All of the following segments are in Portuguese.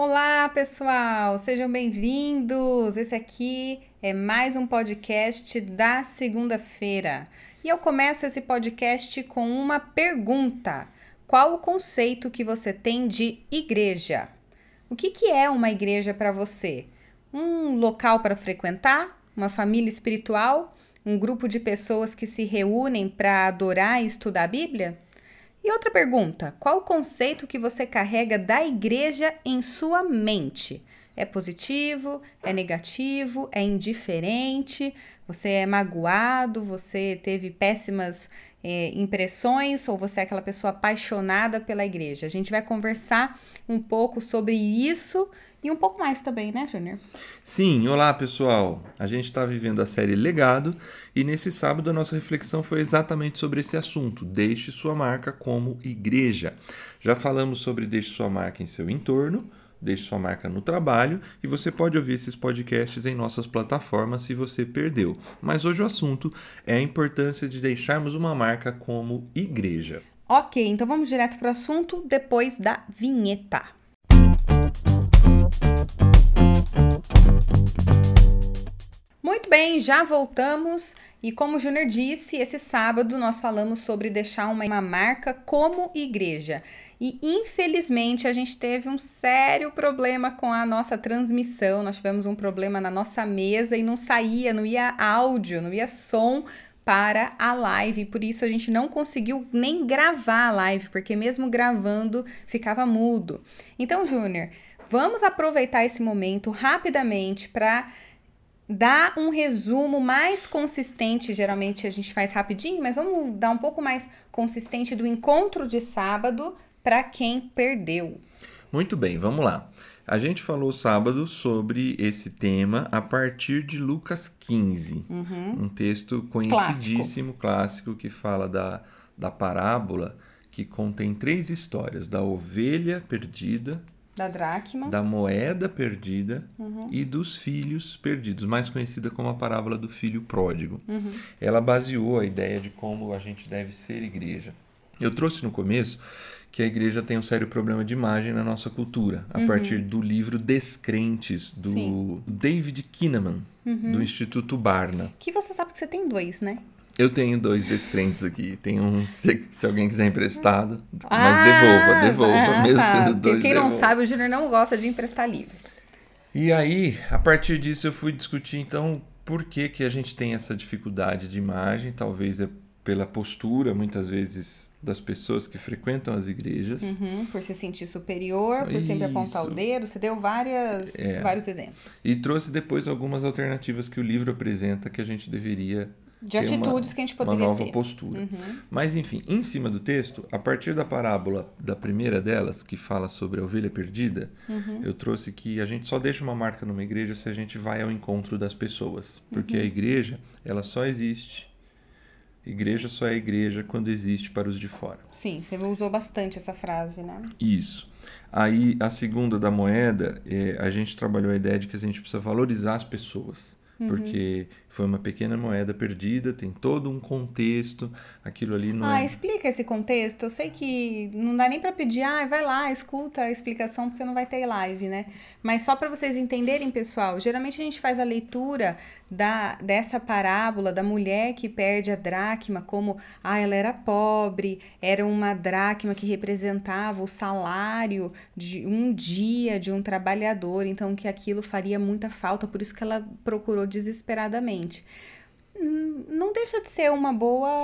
Olá, pessoal! Sejam bem-vindos! Esse aqui é mais um podcast da segunda-feira. E eu começo esse podcast com uma pergunta: Qual o conceito que você tem de igreja? O que, que é uma igreja para você? Um local para frequentar? Uma família espiritual? Um grupo de pessoas que se reúnem para adorar e estudar a Bíblia? E outra pergunta: qual o conceito que você carrega da igreja em sua mente? É positivo? É negativo? É indiferente? Você é magoado? Você teve péssimas é, impressões? Ou você é aquela pessoa apaixonada pela igreja? A gente vai conversar um pouco sobre isso e um pouco mais também, né, Júnior? Sim, olá pessoal. A gente está vivendo a série Legado e nesse sábado a nossa reflexão foi exatamente sobre esse assunto. Deixe sua marca como igreja. Já falamos sobre deixe sua marca em seu entorno, deixe sua marca no trabalho e você pode ouvir esses podcasts em nossas plataformas se você perdeu. Mas hoje o assunto é a importância de deixarmos uma marca como igreja. Ok, então vamos direto para o assunto depois da vinheta. Muito bem, já voltamos e como o Júnior disse, esse sábado nós falamos sobre deixar uma, uma marca como igreja. E infelizmente a gente teve um sério problema com a nossa transmissão. Nós tivemos um problema na nossa mesa e não saía, não ia áudio, não ia som para a live, por isso a gente não conseguiu nem gravar a live, porque mesmo gravando ficava mudo. Então, Júnior, vamos aproveitar esse momento rapidamente para dar um resumo mais consistente. Geralmente a gente faz rapidinho, mas vamos dar um pouco mais consistente do encontro de sábado para quem perdeu. Muito bem, vamos lá. A gente falou sábado sobre esse tema a partir de Lucas 15, uhum. um texto conhecidíssimo, clássico. clássico, que fala da, da parábola que contém três histórias: da ovelha perdida, da dracma, da moeda perdida uhum. e dos filhos perdidos, mais conhecida como a parábola do filho pródigo. Uhum. Ela baseou a ideia de como a gente deve ser igreja. Eu trouxe no começo que a igreja tem um sério problema de imagem na nossa cultura, a uhum. partir do livro Descrentes, do Sim. David Kinnaman, uhum. do Instituto Barna. Que você sabe que você tem dois, né? Eu tenho dois descrentes aqui. Tem um, se, se alguém quiser emprestado, ah, mas devolva, devolva, ah, mesmo tá. sendo dois. Porque quem devolva. não sabe, o Júnior não gosta de emprestar livro. E aí, a partir disso, eu fui discutir, então, por que, que a gente tem essa dificuldade de imagem. Talvez é pela postura, muitas vezes, das pessoas que frequentam as igrejas. Uhum, por se sentir superior, por Isso. sempre apontar o dedo. Você deu várias, é. vários exemplos. E trouxe depois algumas alternativas que o livro apresenta que a gente deveria de atitudes uma, que a gente poderia uma nova ter. postura. Uhum. Mas enfim, em cima do texto, a partir da parábola da primeira delas, que fala sobre a ovelha perdida, uhum. eu trouxe que a gente só deixa uma marca numa igreja se a gente vai ao encontro das pessoas, porque uhum. a igreja, ela só existe Igreja só é igreja quando existe para os de fora. Sim, você usou bastante essa frase, né? Isso. Aí, a segunda da moeda, é, a gente trabalhou a ideia de que a gente precisa valorizar as pessoas uhum. porque foi uma pequena moeda perdida, tem todo um contexto, aquilo ali não ah, é... explica esse contexto. Eu sei que não dá nem para pedir, ah, vai lá, escuta a explicação, porque não vai ter live, né? Mas só para vocês entenderem, pessoal, geralmente a gente faz a leitura da, dessa parábola da mulher que perde a dracma, como, ah, ela era pobre, era uma dracma que representava o salário de um dia de um trabalhador, então que aquilo faria muita falta, por isso que ela procurou desesperadamente. Hum, não deixa de ser uma boa,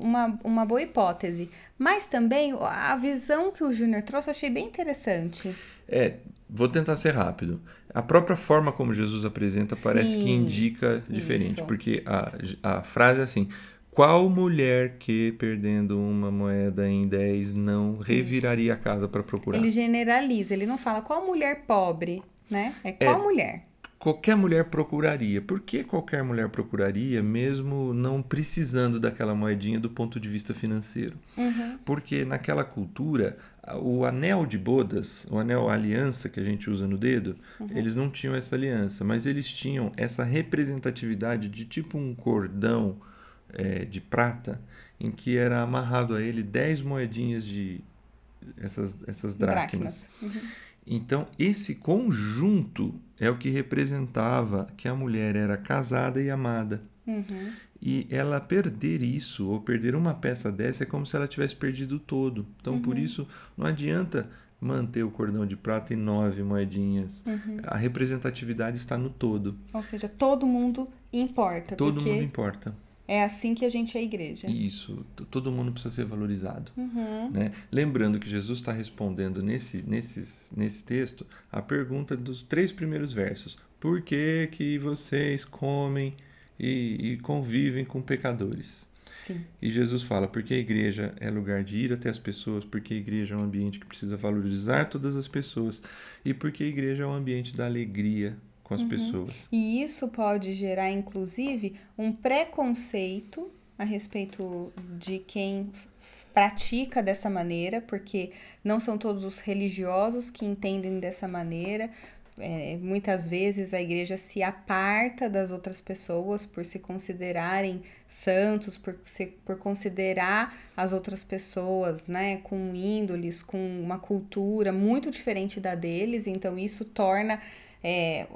uma, uma boa hipótese. Mas também a visão que o Júnior trouxe eu achei bem interessante. É, vou tentar ser rápido. A própria forma como Jesus apresenta parece Sim, que indica diferente, isso. porque a, a frase é assim: qual mulher que, perdendo uma moeda em 10, não reviraria a casa para procurar? Ele generaliza, ele não fala qual mulher pobre, né? É qual é, mulher qualquer mulher procuraria. Por que qualquer mulher procuraria, mesmo não precisando daquela moedinha do ponto de vista financeiro? Uhum. Porque naquela cultura, o anel de bodas, o anel aliança que a gente usa no dedo, uhum. eles não tinham essa aliança, mas eles tinham essa representatividade de tipo um cordão é, de prata, em que era amarrado a ele 10 moedinhas de essas, essas dracmas. dracmas. Uhum. Então, esse conjunto é o que representava que a mulher era casada e amada. Uhum. E ela perder isso, ou perder uma peça dessa, é como se ela tivesse perdido todo. Então, por isso, não adianta manter o cordão de prata em nove moedinhas. A representatividade está no todo. Ou seja, todo mundo importa. Todo porque mundo importa. É assim que a gente é igreja. Isso, todo mundo precisa ser valorizado. Uhum. Né? Lembrando que Jesus está respondendo nesse, nesses, nesse texto a pergunta dos três primeiros versos: Por que, que vocês comem e, e convivem com pecadores? Sim. E Jesus fala: porque a igreja é lugar de ir até as pessoas, porque a igreja é um ambiente que precisa valorizar todas as pessoas, e porque a igreja é um ambiente da alegria com as pessoas. E isso pode gerar, inclusive, um preconceito a respeito de quem pratica dessa maneira, porque não são todos os religiosos que entendem dessa maneira. É, muitas vezes a igreja se aparta das outras pessoas por se considerarem santos, por, se, por considerar as outras pessoas né, com índoles, com uma cultura muito diferente da deles, então isso torna é,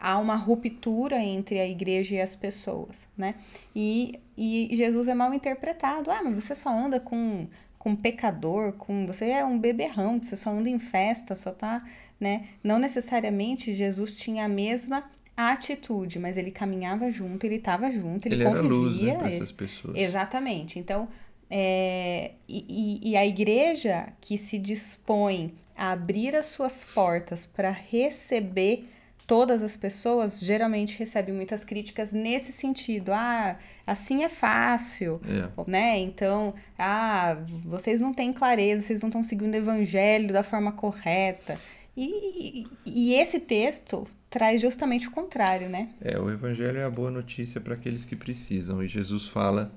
há uma ruptura entre a igreja e as pessoas, né? E, e Jesus é mal interpretado. Ah, mas você só anda com, com pecador, com você é um beberrão, você só anda em festa, só tá, né? Não necessariamente Jesus tinha a mesma atitude, mas ele caminhava junto, ele estava junto, ele, Ele, era convivia. luz né, para essas pessoas. Exatamente. Então, é, e- e a igreja que se dispõe a abrir as suas portas para receber todas as pessoas, geralmente recebe muitas críticas nesse sentido. Ah, assim é fácil, É. né? Então, ah, vocês não têm clareza, vocês não estão seguindo o evangelho da forma correta. E, e, e esse texto traz justamente o contrário, né? É, o evangelho é a boa notícia para aqueles que precisam, e Jesus fala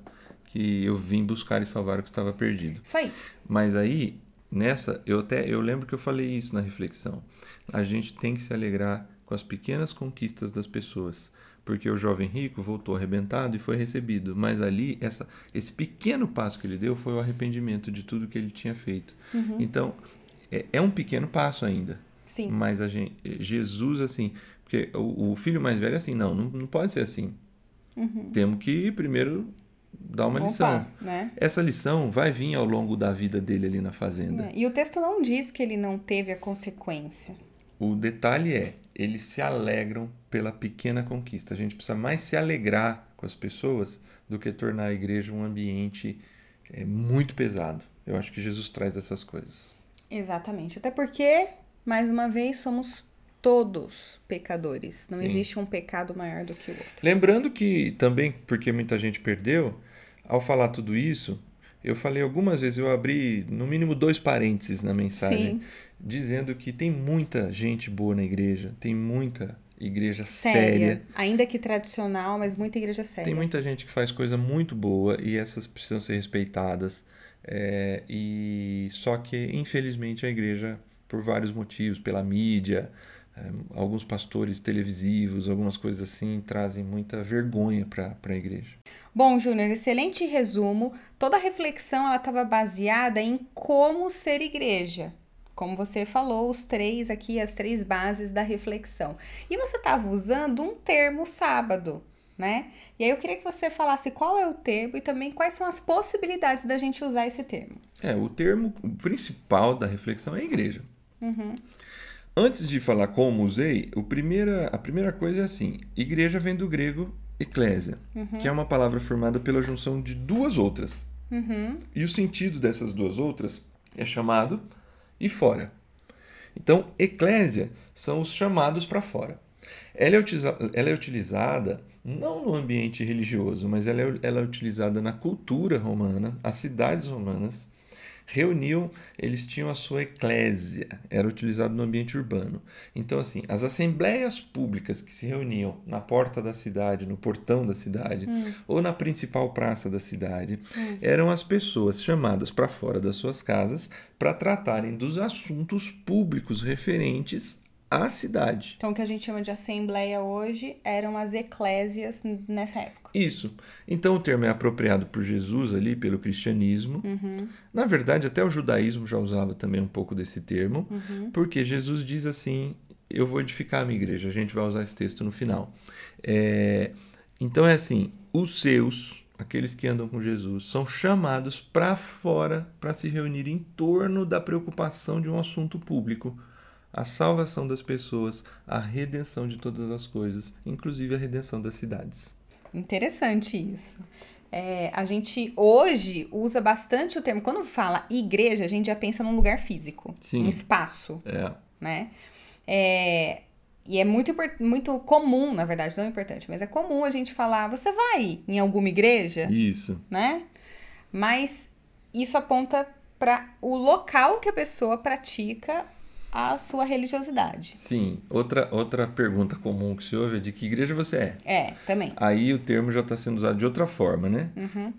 que eu vim buscar e salvar o que estava perdido. Isso aí. Mas aí, nessa, eu até eu lembro que eu falei isso na reflexão. A gente tem que se alegrar com as pequenas conquistas das pessoas, porque o jovem rico voltou arrebentado e foi recebido, mas ali essa esse pequeno passo que ele deu foi o arrependimento de tudo que ele tinha feito. Então, é, é um pequeno passo ainda. Sim. Mas a gente, Jesus assim, porque o, o filho mais velho é assim, não, não, não pode ser assim. Temos que primeiro dar uma Opa, lição. né? Essa lição vai vir ao longo da vida dele ali na fazenda. É, E o texto não diz que ele não teve a consequência. O detalhe é, eles se alegram pela pequena conquista. A gente precisa mais se alegrar com as pessoas do que tornar a igreja um ambiente é, muito pesado. Eu acho que Jesus traz essas coisas. Exatamente. Até porque, mais uma vez, somos todos pecadores. Não Sim. existe um pecado maior do que o outro. Lembrando que também, porque muita gente perdeu, ao falar tudo isso, eu falei algumas vezes, eu abri no mínimo dois parênteses na mensagem, Sim. dizendo que tem muita gente boa na igreja, tem muita igreja Séria. séria Ainda que tradicional, mas muita igreja séria. Tem muita gente que faz coisa muito boa e essas precisam ser respeitadas. É, e só que infelizmente a igreja, por vários motivos, pela mídia, alguns pastores televisivos, algumas coisas assim, trazem muita vergonha para a igreja. Bom, Júnior, excelente resumo. Toda a reflexão ela estava baseada em como ser igreja. Como você falou, os três aqui, as três bases da reflexão. E você estava usando um termo sábado, né? E aí eu queria que você falasse qual é o termo e também quais são as possibilidades da gente usar esse termo. É, o termo principal da reflexão é igreja. Antes de falar como usei, o primeira, a primeira coisa é assim: igreja vem do grego eclésia, que é uma palavra formada pela junção de duas outras. E o sentido dessas duas outras é chamado e fora. Então, eclésia são os chamados para fora. Ela é, ela é utilizada não no ambiente religioso, mas ela é, ela é utilizada na cultura romana, as cidades romanas reuniam, eles tinham a sua eclésia, era utilizado no ambiente urbano. Então, assim, as assembleias públicas que se reuniam na porta da cidade, no portão da cidade, ou na principal praça da cidade, eram as pessoas chamadas para fora das suas casas para tratarem dos assuntos públicos referentes a cidade. Então, o que a gente chama de assembleia hoje eram as eclésias nessa época. Isso. Então, o termo é apropriado por Jesus ali, pelo cristianismo. Uhum. Na verdade, até o judaísmo já usava também um pouco desse termo, Uhum. porque Jesus diz assim: Eu vou edificar a minha igreja. A gente vai usar esse texto no final. É, Então, é assim: os seus, aqueles que andam com Jesus, são chamados para fora para se reunir em torno da preocupação de um assunto público. A salvação das pessoas, a redenção de todas as coisas, inclusive a redenção das cidades. Interessante isso. É, a gente hoje usa bastante o termo. Quando fala igreja, a gente já pensa num lugar físico, Sim. um espaço, É, né? É, e é muito, muito comum, na verdade, não é importante, mas é comum a gente falar: você vai em alguma igreja, isso. né? Mas isso aponta para o local que a pessoa pratica a sua religiosidade. Sim. Outra, outra pergunta comum que se ouve é de que igreja você é? É, também. Aí o termo já está sendo usado de outra forma, né?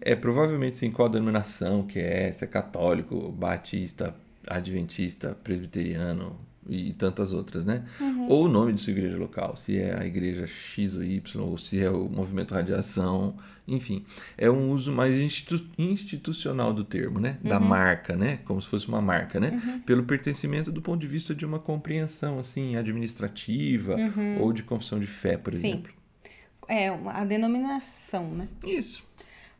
É provavelmente sim qual denominação que é, se é católico, batista, adventista, presbiteriano e tantas outras, né? Ou o nome de sua igreja local, se é a igreja X ou Y, ou se é o movimento radiação, enfim. É um uso mais institu- institucional do termo, né? Da marca, né? Como se fosse uma marca, né? Pelo pertencimento do ponto de vista de uma compreensão, assim, administrativa ou de confissão de fé, por Sim. exemplo. É a denominação, né? Isso.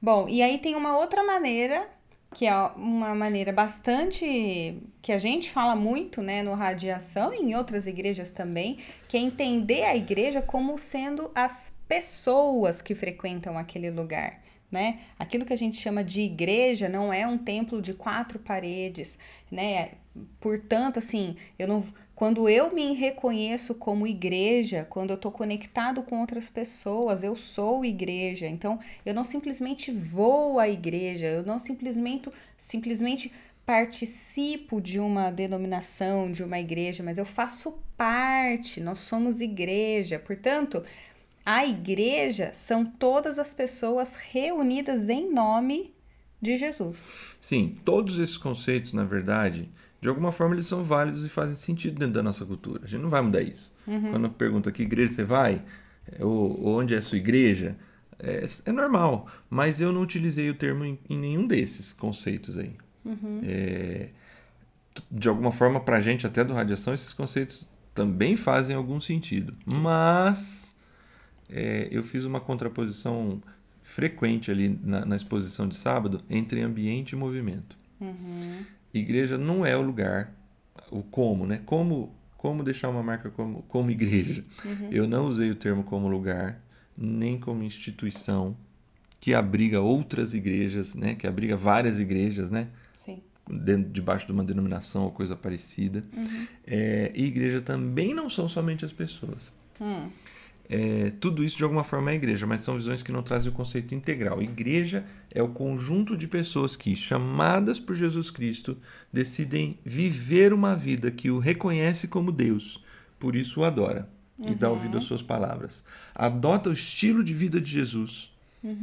Bom, e aí tem uma outra maneira, que é uma maneira bastante. que a gente fala muito, né, no Radiação e em outras igrejas também, que é entender a igreja como sendo as pessoas que frequentam aquele lugar. Né? Aquilo que a gente chama de igreja não é um templo de quatro paredes, né? Portanto, assim, eu não, quando eu me reconheço como igreja, quando eu estou conectado com outras pessoas, eu sou igreja. Então, eu não simplesmente vou à igreja, eu não simplesmente, simplesmente participo de uma denominação, de uma igreja, mas eu faço parte, nós somos igreja. Portanto, a igreja são todas as pessoas reunidas em nome de Jesus. Sim, todos esses conceitos, na verdade, de alguma forma eles são válidos e fazem sentido dentro da nossa cultura. A gente não vai mudar isso. Quando eu pergunto que igreja você vai, é, ou, ou onde é a sua igreja, é, é normal. Mas eu não utilizei o termo em, em nenhum desses conceitos aí. É, t- de alguma forma, pra gente, até do radiação, esses conceitos também fazem algum sentido. Mas é, eu fiz uma contraposição frequente ali na, na exposição de sábado entre ambiente e movimento. Igreja não é o lugar, o como, né? Como, como deixar uma marca como, como igreja. Eu não usei o termo como lugar, nem como instituição que abriga outras igrejas, né? Que abriga várias igrejas, né? Sim. dentro, debaixo de uma denominação ou coisa parecida. É, e igreja também não são somente as pessoas. Hum. É, tudo isso de alguma forma é igreja, mas são visões que não trazem o conceito integral. Igreja é o conjunto de pessoas que, chamadas por Jesus Cristo, decidem viver uma vida que o reconhece como Deus, por isso o adora e dá ouvido às suas palavras. Adota o estilo de vida de Jesus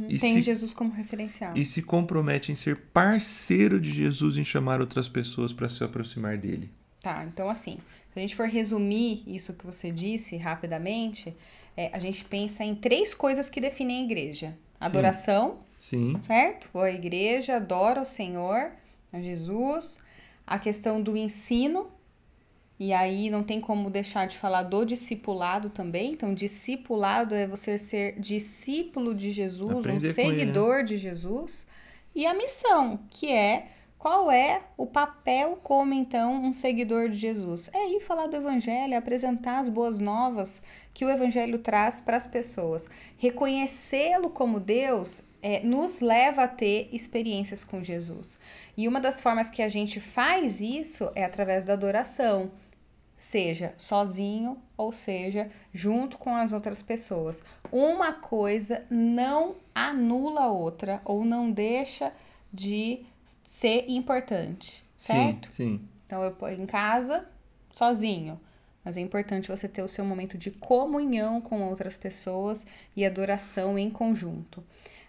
e, Tem se, Jesus como referencial. e se compromete em ser parceiro de Jesus em chamar outras pessoas para se aproximar dele. Tá, então assim, se a gente for resumir isso que você disse rapidamente, é, a gente pensa em três coisas que definem a igreja: adoração, Sim, certo? A igreja adora o Senhor, a Jesus, a questão do ensino, e aí não tem como deixar de falar do discipulado também. Então, discipulado é você ser discípulo de Jesus, Aprender um com ele, né? seguidor de Jesus, e a missão, que é qual é o papel como então um seguidor de Jesus? É ir falar do evangelho, apresentar as boas novas que o evangelho traz para as pessoas. Reconhecê-lo como Deus é, nos leva a ter experiências com Jesus. E uma das formas que a gente faz isso é através da adoração, seja sozinho ou seja junto com as outras pessoas. Uma coisa não anula a outra ou não deixa de ser importante, certo? sim, sim. Então eu em casa sozinho, mas é importante você ter o seu momento de comunhão com outras pessoas e adoração em conjunto.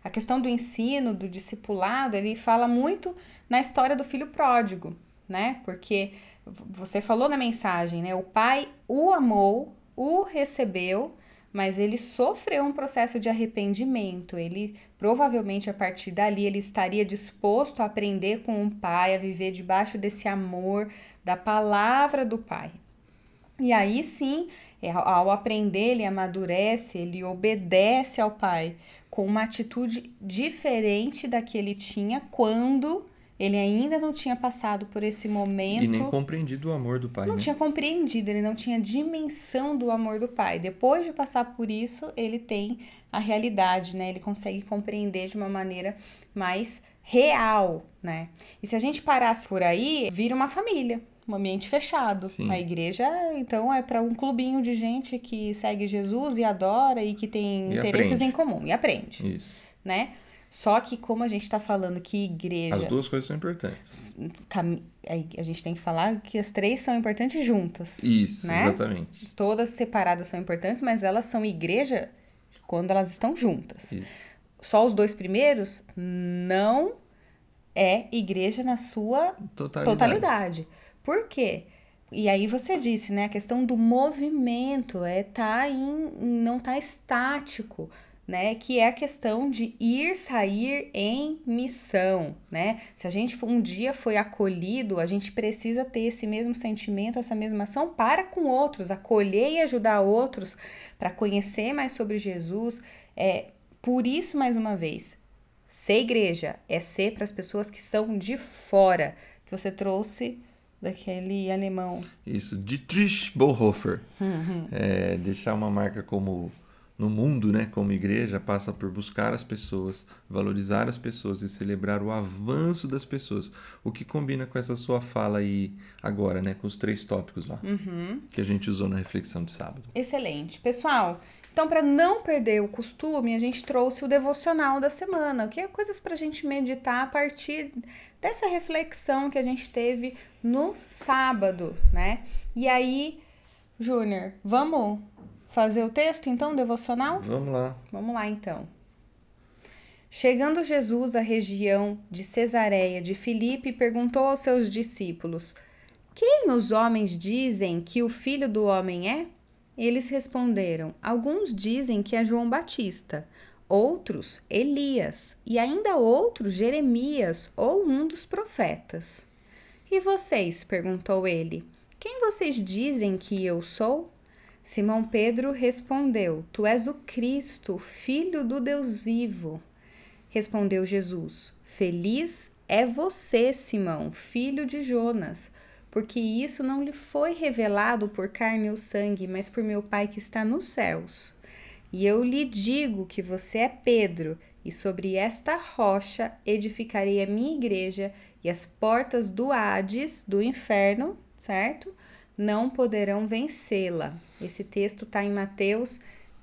A questão do ensino, do discipulado, ele fala muito na história do filho pródigo, né? Porque você falou na mensagem, né? O pai o amou, o recebeu, mas ele sofreu um processo de arrependimento. Ele provavelmente a partir dali ele estaria disposto a aprender com o pai, a viver debaixo desse amor da palavra do pai. E aí sim, é, ao aprender, ele amadurece, ele obedece ao pai com uma atitude diferente da que ele tinha quando ele ainda não tinha passado por esse momento. E nem compreendido o amor do pai. Não né? tinha compreendido, ele não tinha dimensão do amor do pai. Depois de passar por isso, ele tem a realidade, né? Ele consegue compreender de uma maneira mais real, né? E se a gente parasse por aí, vira uma família, um ambiente fechado. Sim. A igreja, então, é para um clubinho de gente que segue Jesus e adora e que tem E interesses aprende. em comum e aprende, Isso. né? Só que como a gente está falando que igreja As duas coisas são importantes. aí a gente tem que falar que as três são importantes juntas. Isso, né? exatamente. Todas separadas são importantes, mas elas são igreja quando elas estão juntas. Isso. Só os dois primeiros não é igreja na sua Totalidade. totalidade. Por quê? E aí você disse, né, a questão do movimento é tá em não tá estático, né, que é a questão de ir sair em missão, né? Se a gente um dia foi acolhido, a gente precisa ter esse mesmo sentimento, essa mesma ação para com outros, acolher e ajudar outros para conhecer mais sobre Jesus. É por isso mais uma vez, ser igreja é ser para as pessoas que são de fora, que você trouxe daquele alemão. Isso, Dietrich Bonhoeffer. Uhum. É, deixar uma marca como no mundo, né, como igreja, passa por buscar as pessoas, valorizar as pessoas e celebrar o avanço das pessoas. O que combina com essa sua fala aí agora, né, com os três tópicos lá Uhum. que a gente usou na reflexão de sábado. Excelente. Pessoal, então para não perder o costume, a gente trouxe o devocional da semana, que é coisas para a gente meditar a partir dessa reflexão que a gente teve no sábado, né? E aí, Júnior, vamos fazer o texto então, devocional? Vamos lá. Vamos lá então. Chegando Jesus à região de Cesareia de Filipe, perguntou aos seus discípulos: Quem os homens dizem que o filho do homem é? Eles responderam: Alguns dizem que é João Batista, outros Elias, e ainda outros Jeremias ou um dos profetas. E vocês? perguntou ele: Quem vocês dizem que eu sou? Simão Pedro respondeu: Tu és o Cristo, filho do Deus vivo. Respondeu Jesus: Feliz é você, Simão, filho de Jonas, porque isso não lhe foi revelado por carne ou sangue, mas por meu Pai que está nos céus. E eu lhe digo que você é Pedro, e sobre esta rocha edificarei a minha igreja, e as portas do Hades, do inferno, certo? Não poderão vencê-la. Esse texto está em Mateus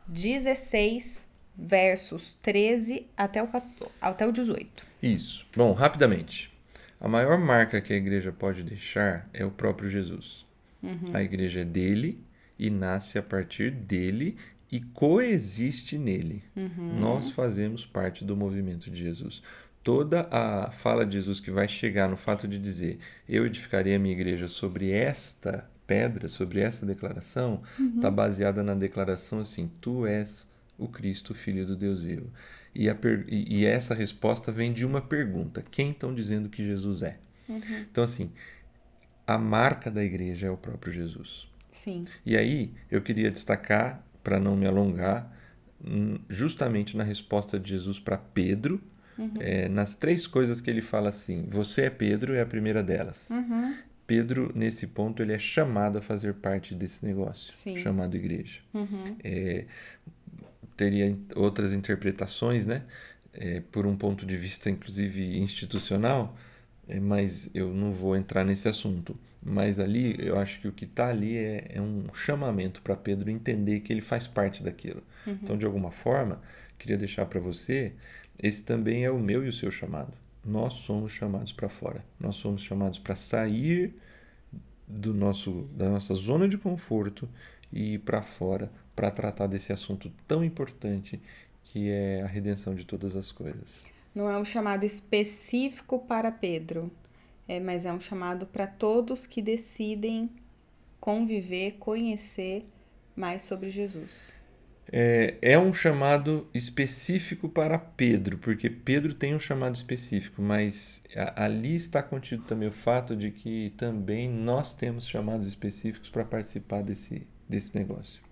16, versos 13 até o, 14 até o 18. Isso. Bom, rapidamente. A maior marca que a igreja pode deixar é o próprio Jesus. A igreja é dele e nasce a partir dele e coexiste nele. Nós fazemos parte do movimento de Jesus. Toda a fala de Jesus que vai chegar no fato de dizer: Eu edificarei a minha igreja sobre esta pedra, sobre esta declaração, está baseada na declaração assim: Tu és o Cristo, filho do Deus vivo. E, per- e- essa resposta vem de uma pergunta: Quem estão dizendo que Jesus é? Então, assim, a marca da igreja é o próprio Jesus. Sim. E aí eu queria destacar, para não me alongar, justamente na resposta de Jesus para Pedro, é, nas três coisas que ele fala assim: Você é Pedro, é a primeira delas. Uhum. Pedro, nesse ponto, ele é chamado a fazer parte desse negócio, Sim. chamado igreja. Uhum. É, teria outras interpretações, né? É, por um ponto de vista, inclusive, institucional, é, mas eu não vou entrar nesse assunto. Mas ali, eu acho que o que está ali é, é um chamamento para Pedro entender que ele faz parte daquilo. Então, de alguma forma, queria deixar para você, esse também é o meu e o seu chamado. Nós somos chamados para fora. Nós somos chamados para sair do nosso da nossa zona de conforto e ir para fora para tratar desse assunto tão importante que é a redenção de todas as coisas. Não é um chamado específico para Pedro. é, mas é um chamado para todos que decidem conviver, conhecer mais sobre Jesus. É, é um chamado específico para Pedro, porque Pedro tem um chamado específico, mas ali está contido também o fato de que também nós temos chamados específicos para participar desse, desse negócio.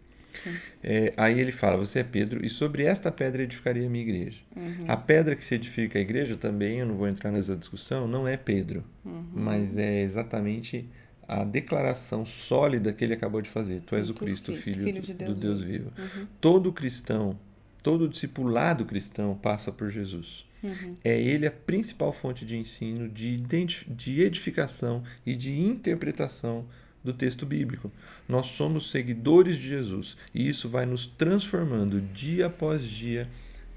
É, aí ele fala: Você é Pedro, e sobre esta pedra edificaria a minha igreja. Uhum. A pedra que se edifica a igreja também, eu não vou entrar nessa discussão, não é Pedro, uhum. mas é exatamente a declaração sólida que ele acabou de fazer. Tu és o Cristo, Cristo filho, filho de Deus do Deus vivo. Uhum. Todo cristão, todo discipulado cristão passa por Jesus. Uhum. É ele a principal fonte de ensino, de, de edificação e de interpretação do texto bíblico. Nós somos seguidores de Jesus e isso vai nos transformando dia após dia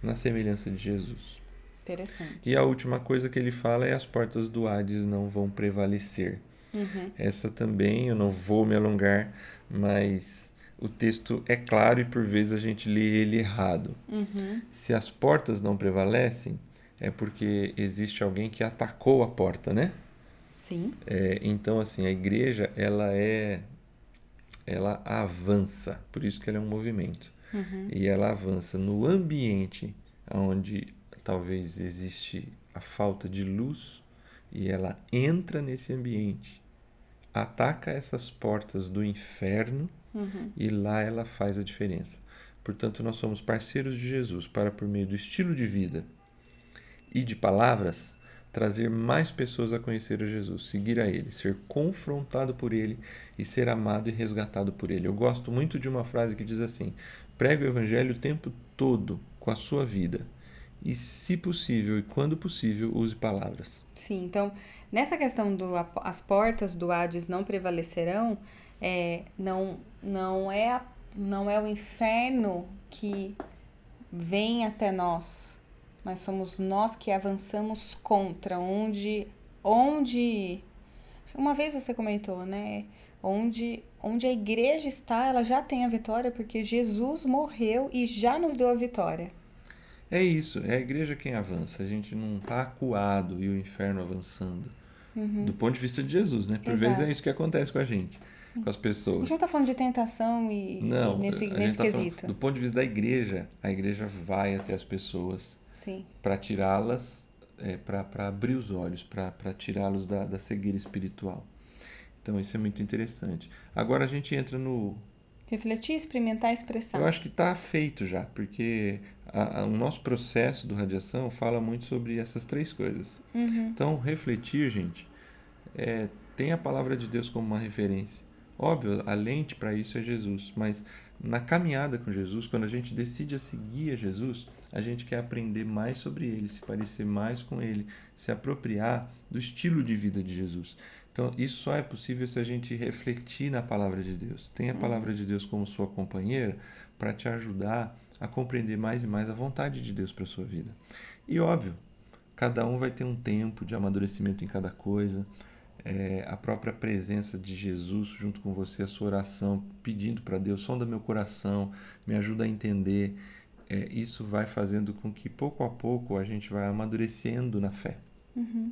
na semelhança de Jesus. Interessante. E a última coisa que ele fala é as portas do Hades não vão prevalecer. Uhum. Essa também eu não vou me alongar, mas o texto é claro e por vezes a gente lê ele errado. Uhum. Se as portas não prevalecem, é porque existe alguém que atacou a porta, né? Sim. É, então, assim, a igreja, ela é. Ela avança, por isso que ela é um movimento. Uhum. E ela avança no ambiente onde talvez existe a falta de luz e ela entra nesse ambiente ataca essas portas do inferno uhum. e lá ela faz a diferença. Portanto, nós somos parceiros de Jesus para, por meio do estilo de vida e de palavras, trazer mais pessoas a conhecer a Jesus, seguir a Ele, ser confrontado por Ele e ser amado e resgatado por Ele. Eu gosto muito de uma frase que diz assim: pregue o Evangelho o tempo todo com a sua vida e, se possível e quando possível, use palavras. Sim, então, nessa questão do as portas do Hades não prevalecerão, é, não, não, é não é o inferno que vem até nós, mas somos nós que avançamos contra, onde, onde uma vez você comentou, né? Onde, onde a igreja está, ela já tem a vitória, porque Jesus morreu e já nos deu a vitória. É isso, é a igreja quem avança. A gente não está acuado e o inferno avançando. Uhum. Do ponto de vista de Jesus, né? Por Exato. vezes é isso que acontece com a gente, com as pessoas. A gente não está falando de tentação e não, nesse, nesse tá quesito. Falando, do ponto de vista da igreja, a igreja vai até as pessoas para tirá-las, é, para abrir os olhos, para tirá-los da, da cegueira espiritual. Então isso é muito interessante. Agora a gente entra no, Refletir, experimentar, expressar. Eu acho que está feito já, porque a, a, o nosso processo do radiação fala muito sobre essas três coisas. Uhum. Então, refletir, gente, é, tem a palavra de Deus como uma referência. Óbvio, a lente para isso é Jesus, mas na caminhada com Jesus, quando a gente decide a seguir a Jesus, a gente quer aprender mais sobre ele, se parecer mais com ele, se apropriar do estilo de vida de Jesus. Então, isso só é possível se a gente refletir na palavra de Deus. Tem a uhum. palavra de Deus como sua companheira para te ajudar a compreender mais e mais a vontade de Deus para sua vida. E óbvio, cada um vai ter um tempo de amadurecimento em cada coisa. É, a própria presença de Jesus junto com você, a sua oração, pedindo para Deus, sonda meu coração, me ajuda a entender. É, isso vai fazendo com que pouco a pouco a gente vai amadurecendo na fé. Uhum.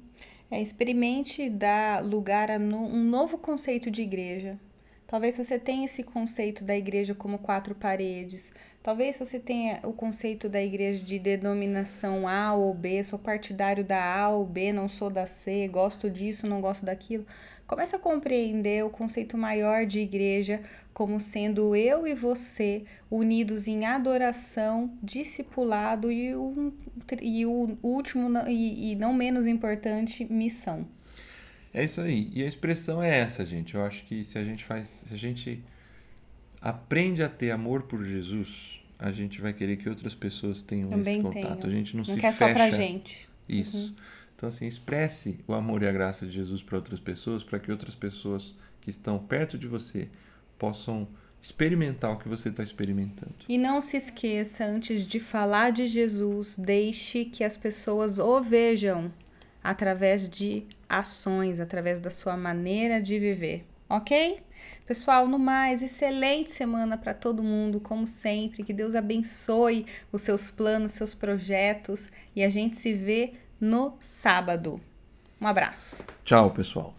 É, experimente dar lugar a no, um novo conceito de igreja. Talvez você tenha esse conceito da igreja como quatro paredes. Talvez você tenha o conceito da igreja de denominação A ou B, sou partidário da A ou B, não sou da C, gosto disso, não gosto daquilo. Comece a compreender o conceito maior de igreja como sendo eu e você unidos em adoração, discipulado e, um, e o último e, e não menos importante, missão. É isso aí. E a expressão é essa, gente. Eu acho que se a gente faz, se a gente aprende a ter amor por Jesus, a gente vai querer que outras pessoas tenham Também esse contato. Tenho. A gente não, não se quer fecha. só pra gente. Isso. Uhum. Então, assim, expresse o amor e a graça de Jesus para outras pessoas, para que outras pessoas que estão perto de você possam experimentar o que você está experimentando. E não se esqueça, antes de falar de Jesus, deixe que as pessoas o vejam através de ações, através da sua maneira de viver, ok? Pessoal, no mais, excelente semana para todo mundo, como sempre. Que Deus abençoe os seus planos, seus projetos e a gente se vê no sábado. Um abraço. Tchau, pessoal.